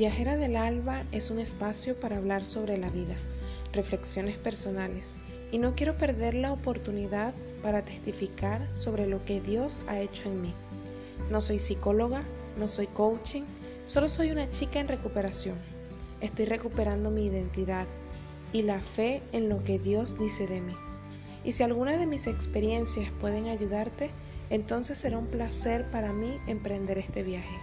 Viajera del Alba es un espacio para hablar sobre la vida, reflexiones personales, y no quiero perder la oportunidad para testificar sobre lo que Dios ha hecho en mí. No soy psicóloga, no soy coaching, solo soy una chica en recuperación. Estoy recuperando mi identidad y la fe en lo que Dios dice de mí. Y si alguna de mis experiencias pueden ayudarte, entonces será un placer para mí emprender este viaje.